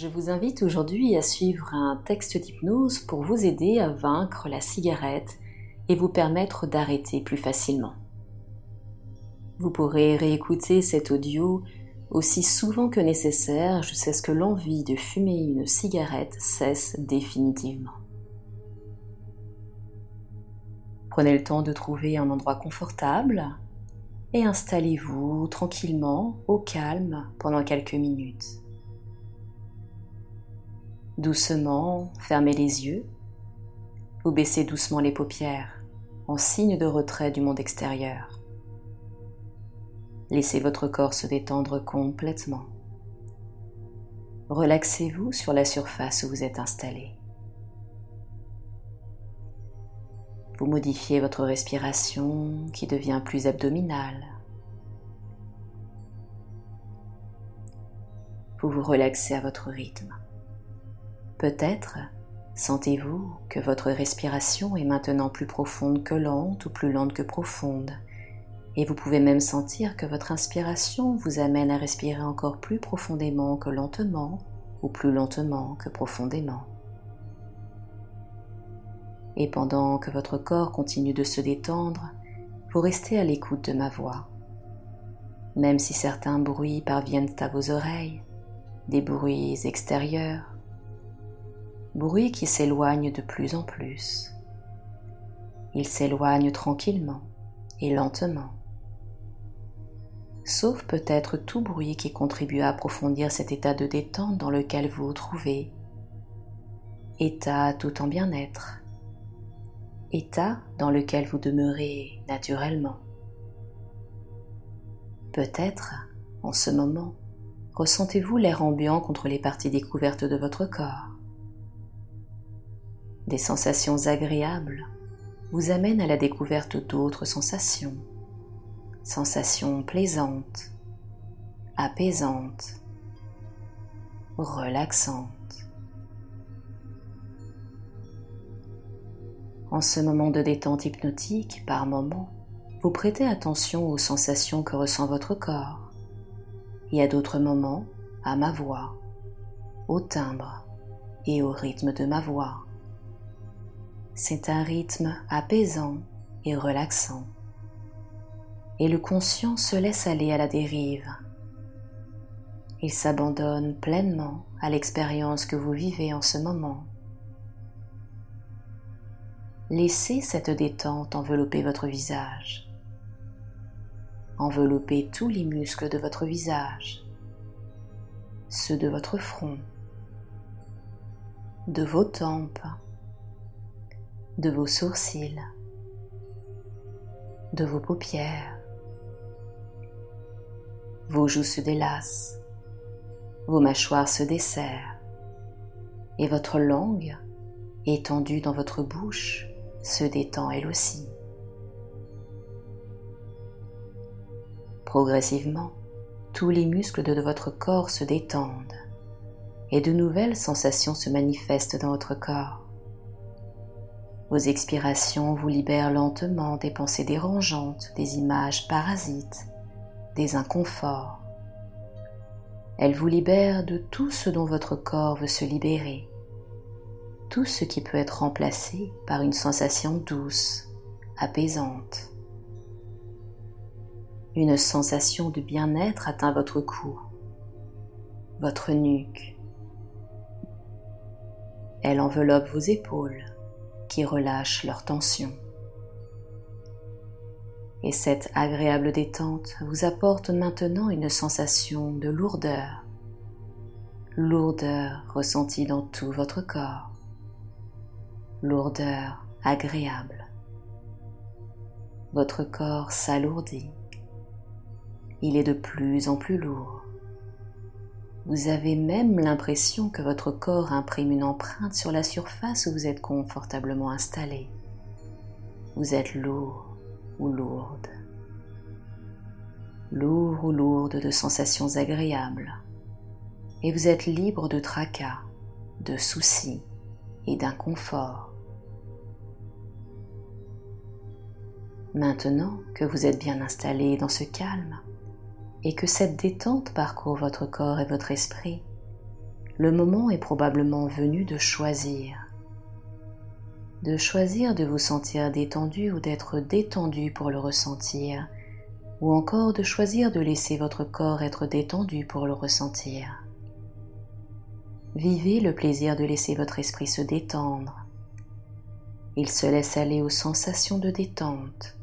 Je vous invite aujourd'hui à suivre un texte d'hypnose pour vous aider à vaincre la cigarette et vous permettre d'arrêter plus facilement. Vous pourrez réécouter cet audio aussi souvent que nécessaire jusqu'à ce que l'envie de fumer une cigarette cesse définitivement. Prenez le temps de trouver un endroit confortable et installez-vous tranquillement au calme pendant quelques minutes. Doucement, fermez les yeux. Vous baissez doucement les paupières en signe de retrait du monde extérieur. Laissez votre corps se détendre complètement. Relaxez-vous sur la surface où vous êtes installé. Vous modifiez votre respiration qui devient plus abdominale. Vous vous relaxez à votre rythme. Peut-être sentez-vous que votre respiration est maintenant plus profonde que lente ou plus lente que profonde. Et vous pouvez même sentir que votre inspiration vous amène à respirer encore plus profondément que lentement ou plus lentement que profondément. Et pendant que votre corps continue de se détendre, vous restez à l'écoute de ma voix. Même si certains bruits parviennent à vos oreilles, des bruits extérieurs, bruit qui s'éloigne de plus en plus. Il s'éloigne tranquillement et lentement. Sauf peut-être tout bruit qui contribue à approfondir cet état de détente dans lequel vous vous trouvez. État tout en bien-être. État dans lequel vous demeurez naturellement. Peut-être, en ce moment, ressentez-vous l'air ambiant contre les parties découvertes de votre corps des sensations agréables vous amènent à la découverte d'autres sensations, sensations plaisantes, apaisantes, relaxantes. En ce moment de détente hypnotique, par moment, vous prêtez attention aux sensations que ressent votre corps et à d'autres moments à ma voix, au timbre et au rythme de ma voix. C'est un rythme apaisant et relaxant. Et le conscient se laisse aller à la dérive. Il s'abandonne pleinement à l'expérience que vous vivez en ce moment. Laissez cette détente envelopper votre visage. Enveloppez tous les muscles de votre visage, ceux de votre front, de vos tempes, de vos sourcils, de vos paupières. Vos joues se délassent, vos mâchoires se desserrent et votre langue, étendue dans votre bouche, se détend elle aussi. Progressivement, tous les muscles de votre corps se détendent et de nouvelles sensations se manifestent dans votre corps. Vos expirations vous libèrent lentement des pensées dérangeantes, des images parasites, des inconforts. Elles vous libèrent de tout ce dont votre corps veut se libérer, tout ce qui peut être remplacé par une sensation douce, apaisante. Une sensation de bien-être atteint votre cou, votre nuque. Elle enveloppe vos épaules, qui relâchent leur tension. Et cette agréable détente vous apporte maintenant une sensation de lourdeur, lourdeur ressentie dans tout votre corps, lourdeur agréable. Votre corps s'alourdit, il est de plus en plus lourd. Vous avez même l'impression que votre corps imprime une empreinte sur la surface où vous êtes confortablement installé. Vous êtes lourd ou lourde. Lourd ou lourde de sensations agréables. Et vous êtes libre de tracas, de soucis et d'inconfort. Maintenant que vous êtes bien installé dans ce calme, et que cette détente parcourt votre corps et votre esprit, le moment est probablement venu de choisir. De choisir de vous sentir détendu ou d'être détendu pour le ressentir, ou encore de choisir de laisser votre corps être détendu pour le ressentir. Vivez le plaisir de laisser votre esprit se détendre. Il se laisse aller aux sensations de détente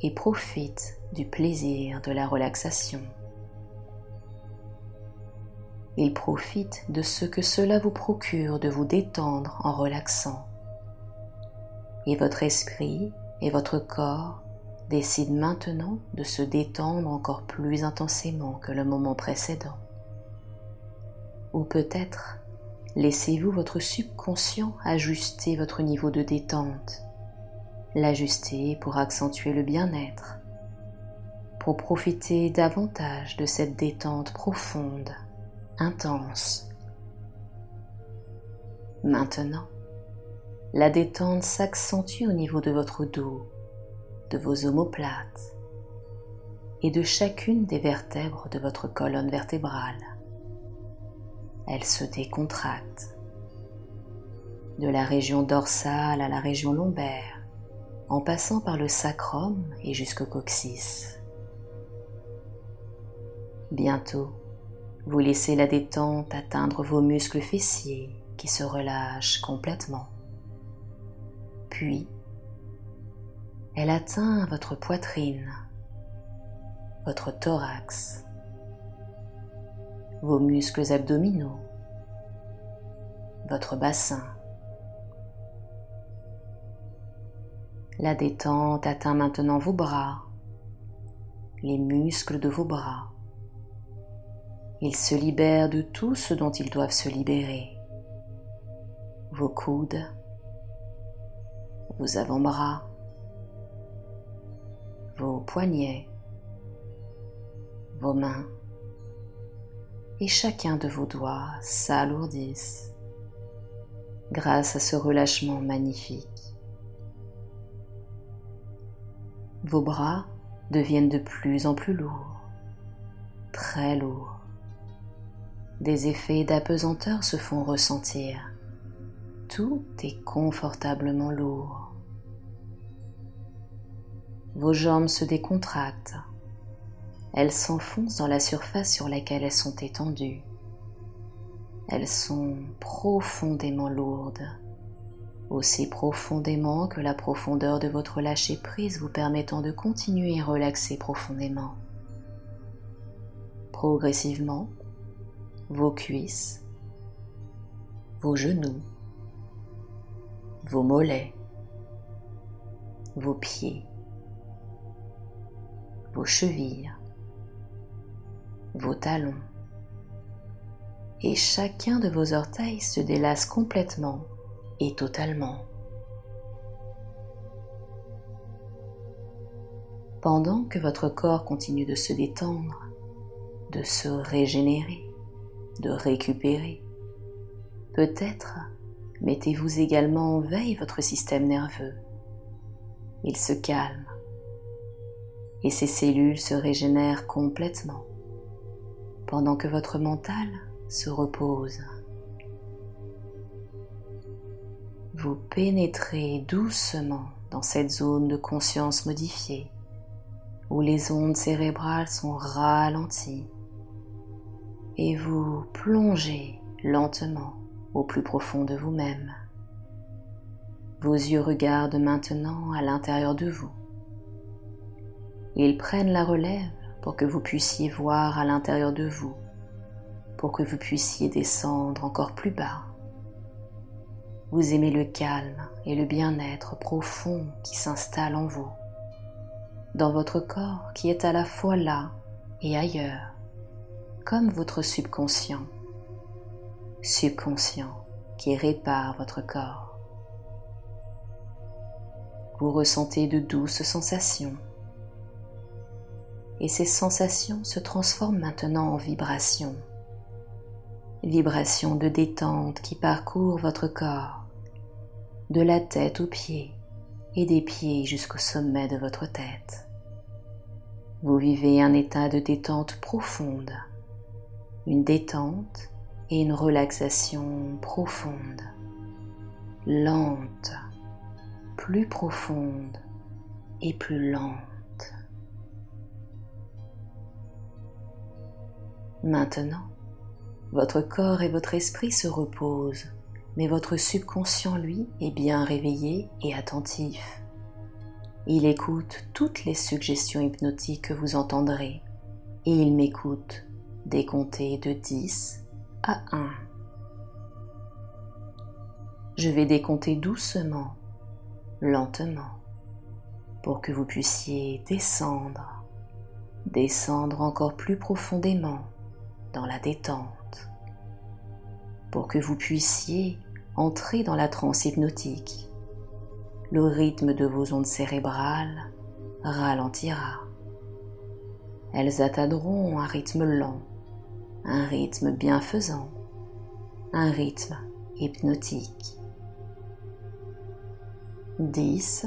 et profite du plaisir de la relaxation. Il profite de ce que cela vous procure de vous détendre en relaxant. Et votre esprit et votre corps décident maintenant de se détendre encore plus intensément que le moment précédent. Ou peut-être laissez-vous votre subconscient ajuster votre niveau de détente, l'ajuster pour accentuer le bien-être, pour profiter davantage de cette détente profonde intense. Maintenant, la détente s'accentue au niveau de votre dos, de vos omoplates et de chacune des vertèbres de votre colonne vertébrale. Elle se décontracte de la région dorsale à la région lombaire, en passant par le sacrum et jusqu'au coccyx. Bientôt, vous laissez la détente atteindre vos muscles fessiers qui se relâchent complètement. Puis, elle atteint votre poitrine, votre thorax, vos muscles abdominaux, votre bassin. La détente atteint maintenant vos bras, les muscles de vos bras, ils se libèrent de tout ce dont ils doivent se libérer. Vos coudes, vos avant-bras, vos poignets, vos mains et chacun de vos doigts s'alourdissent grâce à ce relâchement magnifique. Vos bras deviennent de plus en plus lourds, très lourds des effets d'apesanteur se font ressentir. Tout est confortablement lourd. Vos jambes se décontractent. Elles s'enfoncent dans la surface sur laquelle elles sont étendues. Elles sont profondément lourdes, aussi profondément que la profondeur de votre lâcher-prise vous permettant de continuer à relaxer profondément. Progressivement, vos cuisses, vos genoux, vos mollets, vos pieds, vos chevilles, vos talons, et chacun de vos orteils se délasse complètement et totalement. Pendant que votre corps continue de se détendre, de se régénérer, de récupérer. Peut-être mettez-vous également en veille votre système nerveux. Il se calme et ses cellules se régénèrent complètement pendant que votre mental se repose. Vous pénétrez doucement dans cette zone de conscience modifiée où les ondes cérébrales sont ralenties et vous plongez lentement au plus profond de vous-même. Vos yeux regardent maintenant à l'intérieur de vous. Ils prennent la relève pour que vous puissiez voir à l'intérieur de vous, pour que vous puissiez descendre encore plus bas. Vous aimez le calme et le bien-être profond qui s'installe en vous, dans votre corps qui est à la fois là et ailleurs comme votre subconscient, subconscient qui répare votre corps. Vous ressentez de douces sensations et ces sensations se transforment maintenant en vibrations, vibrations de détente qui parcourent votre corps, de la tête aux pieds et des pieds jusqu'au sommet de votre tête. Vous vivez un état de détente profonde une détente et une relaxation profonde, lente, plus profonde et plus lente. Maintenant, votre corps et votre esprit se reposent, mais votre subconscient, lui, est bien réveillé et attentif. Il écoute toutes les suggestions hypnotiques que vous entendrez et il m'écoute décompter de 10 à 1. Je vais décompter doucement, lentement, pour que vous puissiez descendre, descendre encore plus profondément dans la détente, pour que vous puissiez entrer dans la transe hypnotique le rythme de vos ondes cérébrales ralentira. Elles atteindront un rythme lent, un rythme bienfaisant, un rythme hypnotique. 10,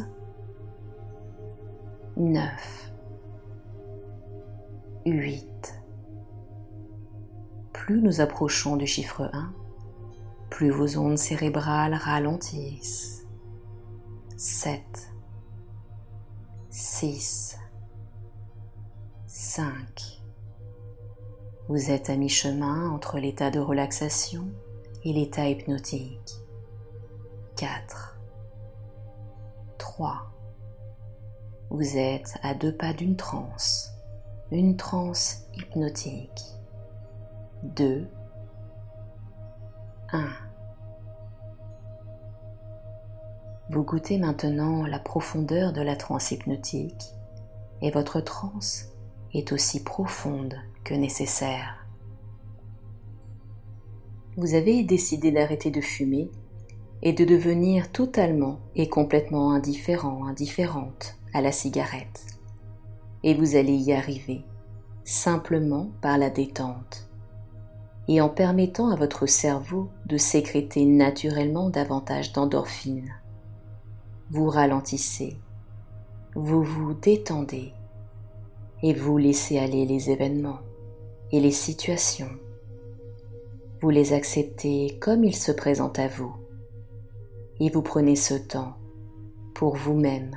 9, 8. Plus nous approchons du chiffre 1, plus vos ondes cérébrales ralentissent 7, 6, 5. Vous êtes à mi-chemin entre l'état de relaxation et l'état hypnotique. 4, 3. Vous êtes à deux pas d'une transe, une transe hypnotique. 2, 1. Vous goûtez maintenant la profondeur de la transe hypnotique et votre transe est aussi profonde nécessaire. Vous avez décidé d'arrêter de fumer et de devenir totalement et complètement indifférent, indifférente à la cigarette. Et vous allez y arriver simplement par la détente et en permettant à votre cerveau de sécréter naturellement davantage d'endorphines vous ralentissez, vous vous détendez et vous laissez aller les événements et les situations. Vous les acceptez comme ils se présentent à vous et vous prenez ce temps pour vous-même,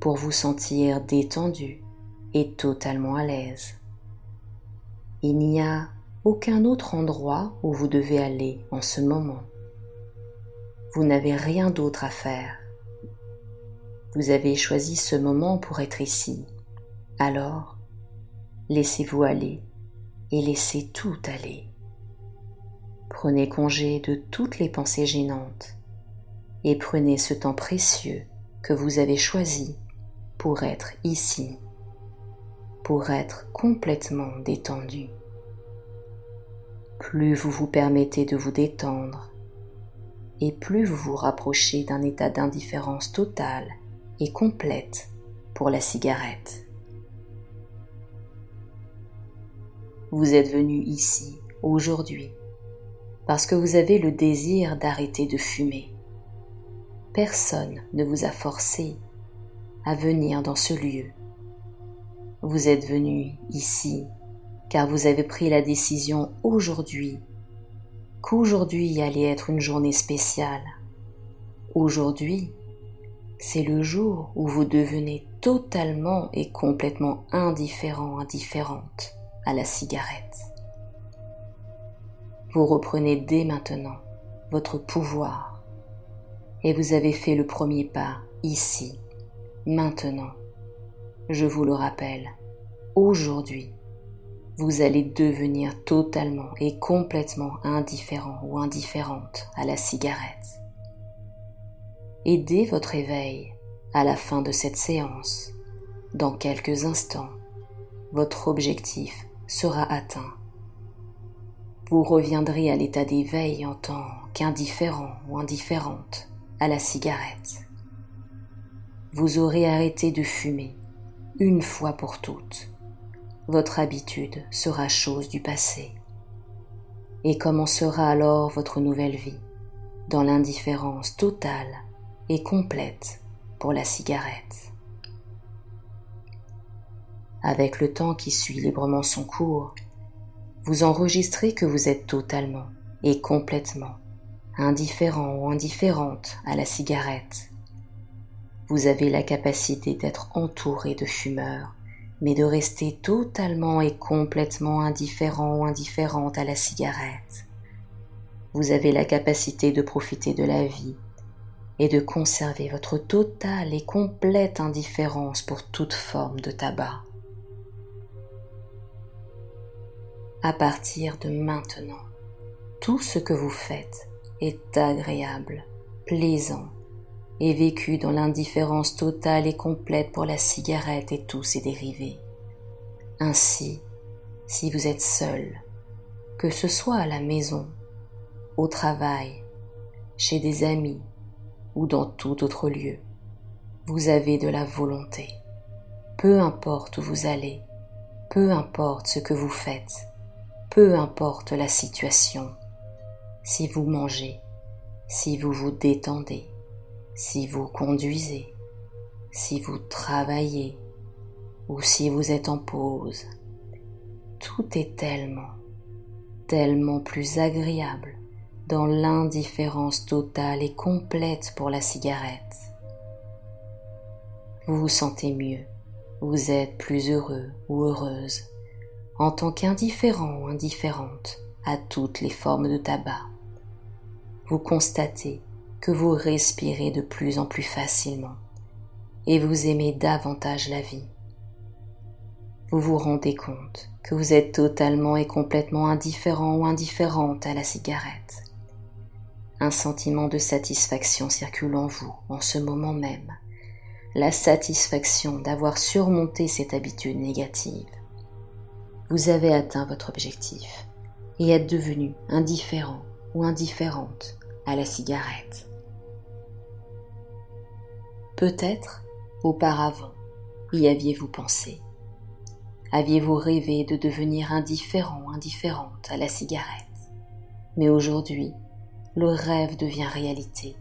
pour vous sentir détendu et totalement à l'aise. Il n'y a aucun autre endroit où vous devez aller en ce moment. Vous n'avez rien d'autre à faire vous avez choisi ce moment pour être ici. Alors, laissez-vous aller et laissez tout aller. Prenez congé de toutes les pensées gênantes et prenez ce temps précieux que vous avez choisi pour être ici, pour être complètement détendu. Plus vous vous permettez de vous détendre, et plus vous vous rapprochez d'un état d'indifférence totale complète pour la cigarette. Vous êtes venu ici aujourd'hui parce que vous avez le désir d'arrêter de fumer. Personne ne vous a forcé à venir dans ce lieu. Vous êtes venu ici car vous avez pris la décision aujourd'hui qu'aujourd'hui allait être une journée spéciale. Aujourd'hui, c'est le jour où vous devenez totalement et complètement indifférent, indifférente à la cigarette. Vous reprenez dès maintenant votre pouvoir et vous avez fait le premier pas ici, maintenant. Je vous le rappelle, aujourd'hui, vous allez devenir totalement et complètement indifférent ou indifférente à la cigarette. Aidez votre éveil à la fin de cette séance. Dans quelques instants, votre objectif sera atteint. Vous reviendrez à l'état d'éveil en tant qu'indifférent ou indifférente à la cigarette. Vous aurez arrêté de fumer une fois pour toutes. Votre habitude sera chose du passé. Et commencera alors votre nouvelle vie dans l'indifférence totale et complète pour la cigarette. Avec le temps qui suit librement son cours, vous enregistrez que vous êtes totalement et complètement indifférent ou indifférente à la cigarette. Vous avez la capacité d'être entouré de fumeurs, mais de rester totalement et complètement indifférent ou indifférente à la cigarette. Vous avez la capacité de profiter de la vie et de conserver votre totale et complète indifférence pour toute forme de tabac. À partir de maintenant, tout ce que vous faites est agréable, plaisant et vécu dans l'indifférence totale et complète pour la cigarette et tous ses dérivés. Ainsi, si vous êtes seul, que ce soit à la maison, au travail, chez des amis ou dans tout autre lieu, vous avez de la volonté. Peu importe où vous allez, peu importe ce que vous faites, peu importe la situation, si vous mangez, si vous vous détendez, si vous conduisez, si vous travaillez ou si vous êtes en pause, tout est tellement, tellement plus agréable dans l'indifférence totale et complète pour la cigarette. Vous vous sentez mieux, vous êtes plus heureux ou heureuse en tant qu'indifférent ou indifférente à toutes les formes de tabac. Vous constatez que vous respirez de plus en plus facilement et vous aimez davantage la vie. Vous vous rendez compte que vous êtes totalement et complètement indifférent ou indifférente à la cigarette. Un sentiment de satisfaction circule en vous en ce moment même, la satisfaction d'avoir surmonté cette habitude négative vous avez atteint votre objectif et êtes devenu indifférent ou indifférente à la cigarette. Peut-être, auparavant, y aviez-vous pensé. Aviez-vous rêvé de devenir indifférent ou indifférente à la cigarette. Mais aujourd'hui, le rêve devient réalité,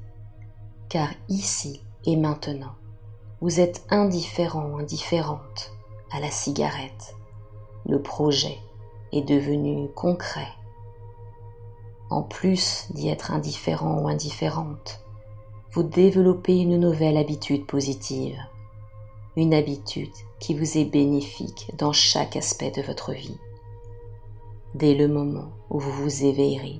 car ici et maintenant, vous êtes indifférent ou indifférente à la cigarette le projet est devenu concret. En plus d'y être indifférent ou indifférente, vous développez une nouvelle habitude positive, une habitude qui vous est bénéfique dans chaque aspect de votre vie. Dès le moment où vous vous éveillerez,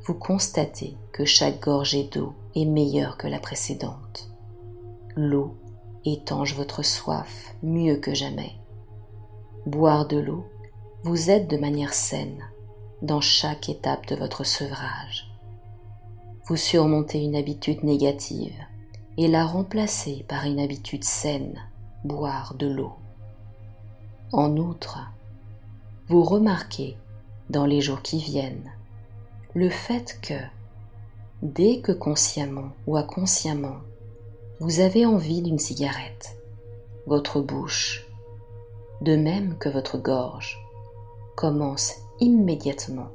vous constatez que chaque gorgée d'eau est meilleure que la précédente. L'eau étanche votre soif mieux que jamais boire de l'eau vous aide de manière saine dans chaque étape de votre sevrage. Vous surmontez une habitude négative et la remplacez par une habitude saine, boire de l'eau. En outre, vous remarquez dans les jours qui viennent le fait que, dès que consciemment ou inconsciemment, vous avez envie d'une cigarette, votre bouche de même que votre gorge, commence immédiatement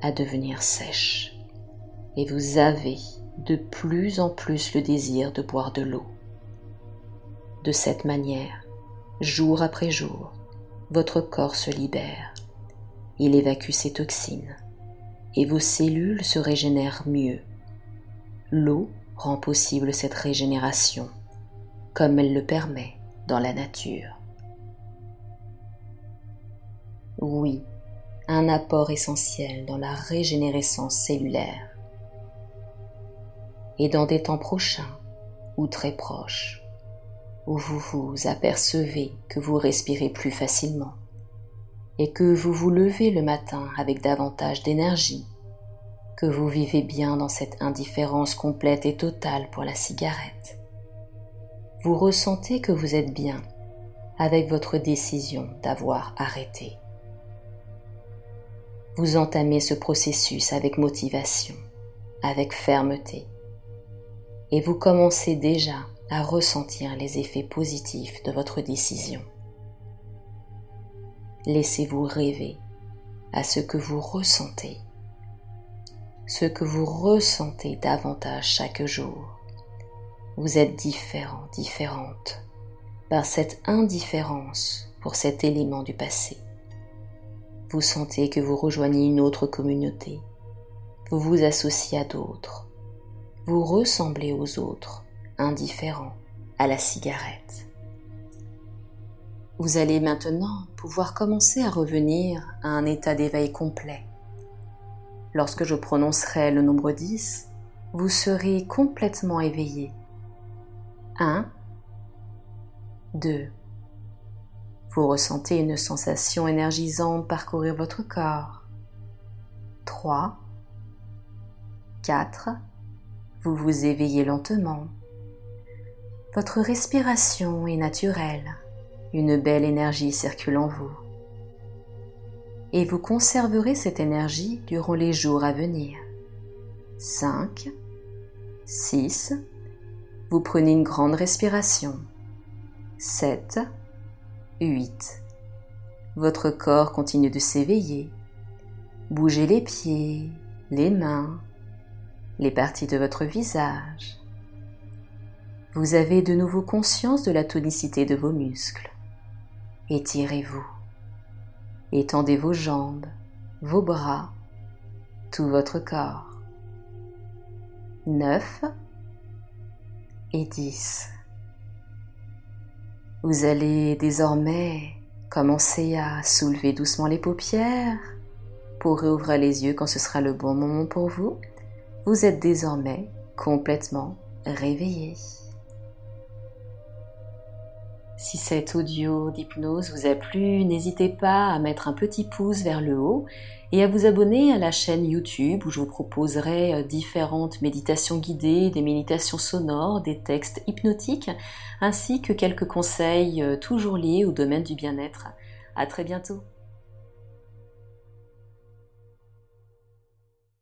à devenir sèche et vous avez de plus en plus le désir de boire de l'eau. De cette manière, jour après jour, votre corps se libère, il évacue ses toxines et vos cellules se régénèrent mieux. L'eau rend possible cette régénération, comme elle le permet dans la nature. Oui, un apport essentiel dans la régénérescence cellulaire. Et dans des temps prochains ou très proches, où vous vous apercevez que vous respirez plus facilement et que vous vous levez le matin avec davantage d'énergie, que vous vivez bien dans cette indifférence complète et totale pour la cigarette. Vous ressentez que vous êtes bien avec votre décision d'avoir arrêté. Vous entamez ce processus avec motivation, avec fermeté, et vous commencez déjà à ressentir les effets positifs de votre décision. Laissez-vous rêver à ce que vous ressentez, ce que vous ressentez davantage chaque jour. Vous êtes différent, différente par cette indifférence pour cet élément du passé vous sentez que vous rejoignez une autre communauté. Vous vous associez à d'autres. Vous ressemblez aux autres, indifférents à la cigarette. Vous allez maintenant pouvoir commencer à revenir à un état d'éveil complet. Lorsque je prononcerai le nombre 10, vous serez complètement éveillé. 1, 2. Vous ressentez une sensation énergisante parcourir votre corps. 3, 4. Vous vous éveillez lentement. Votre respiration est naturelle. Une belle énergie circule en vous. Et vous conserverez cette énergie durant les jours à venir. 5, 6. Vous prenez une grande respiration. 7, 8. Votre corps continue de s'éveiller. Bougez les pieds, les mains, les parties de votre visage. Vous avez de nouveau conscience de la tonicité de vos muscles. Étirez-vous. Étendez vos jambes, vos bras, tout votre corps. 9 et 10. Vous allez désormais commencer à soulever doucement les paupières pour réouvrir les yeux quand ce sera le bon moment pour vous. Vous êtes désormais complètement réveillé. Si cet audio d'hypnose vous a plu, n'hésitez pas à mettre un petit pouce vers le haut et à vous abonner à la chaîne YouTube où je vous proposerai euh, différentes méditations guidées, des méditations sonores, des textes hypnotiques, ainsi que quelques conseils euh, toujours liés au domaine du bien-être. À très bientôt!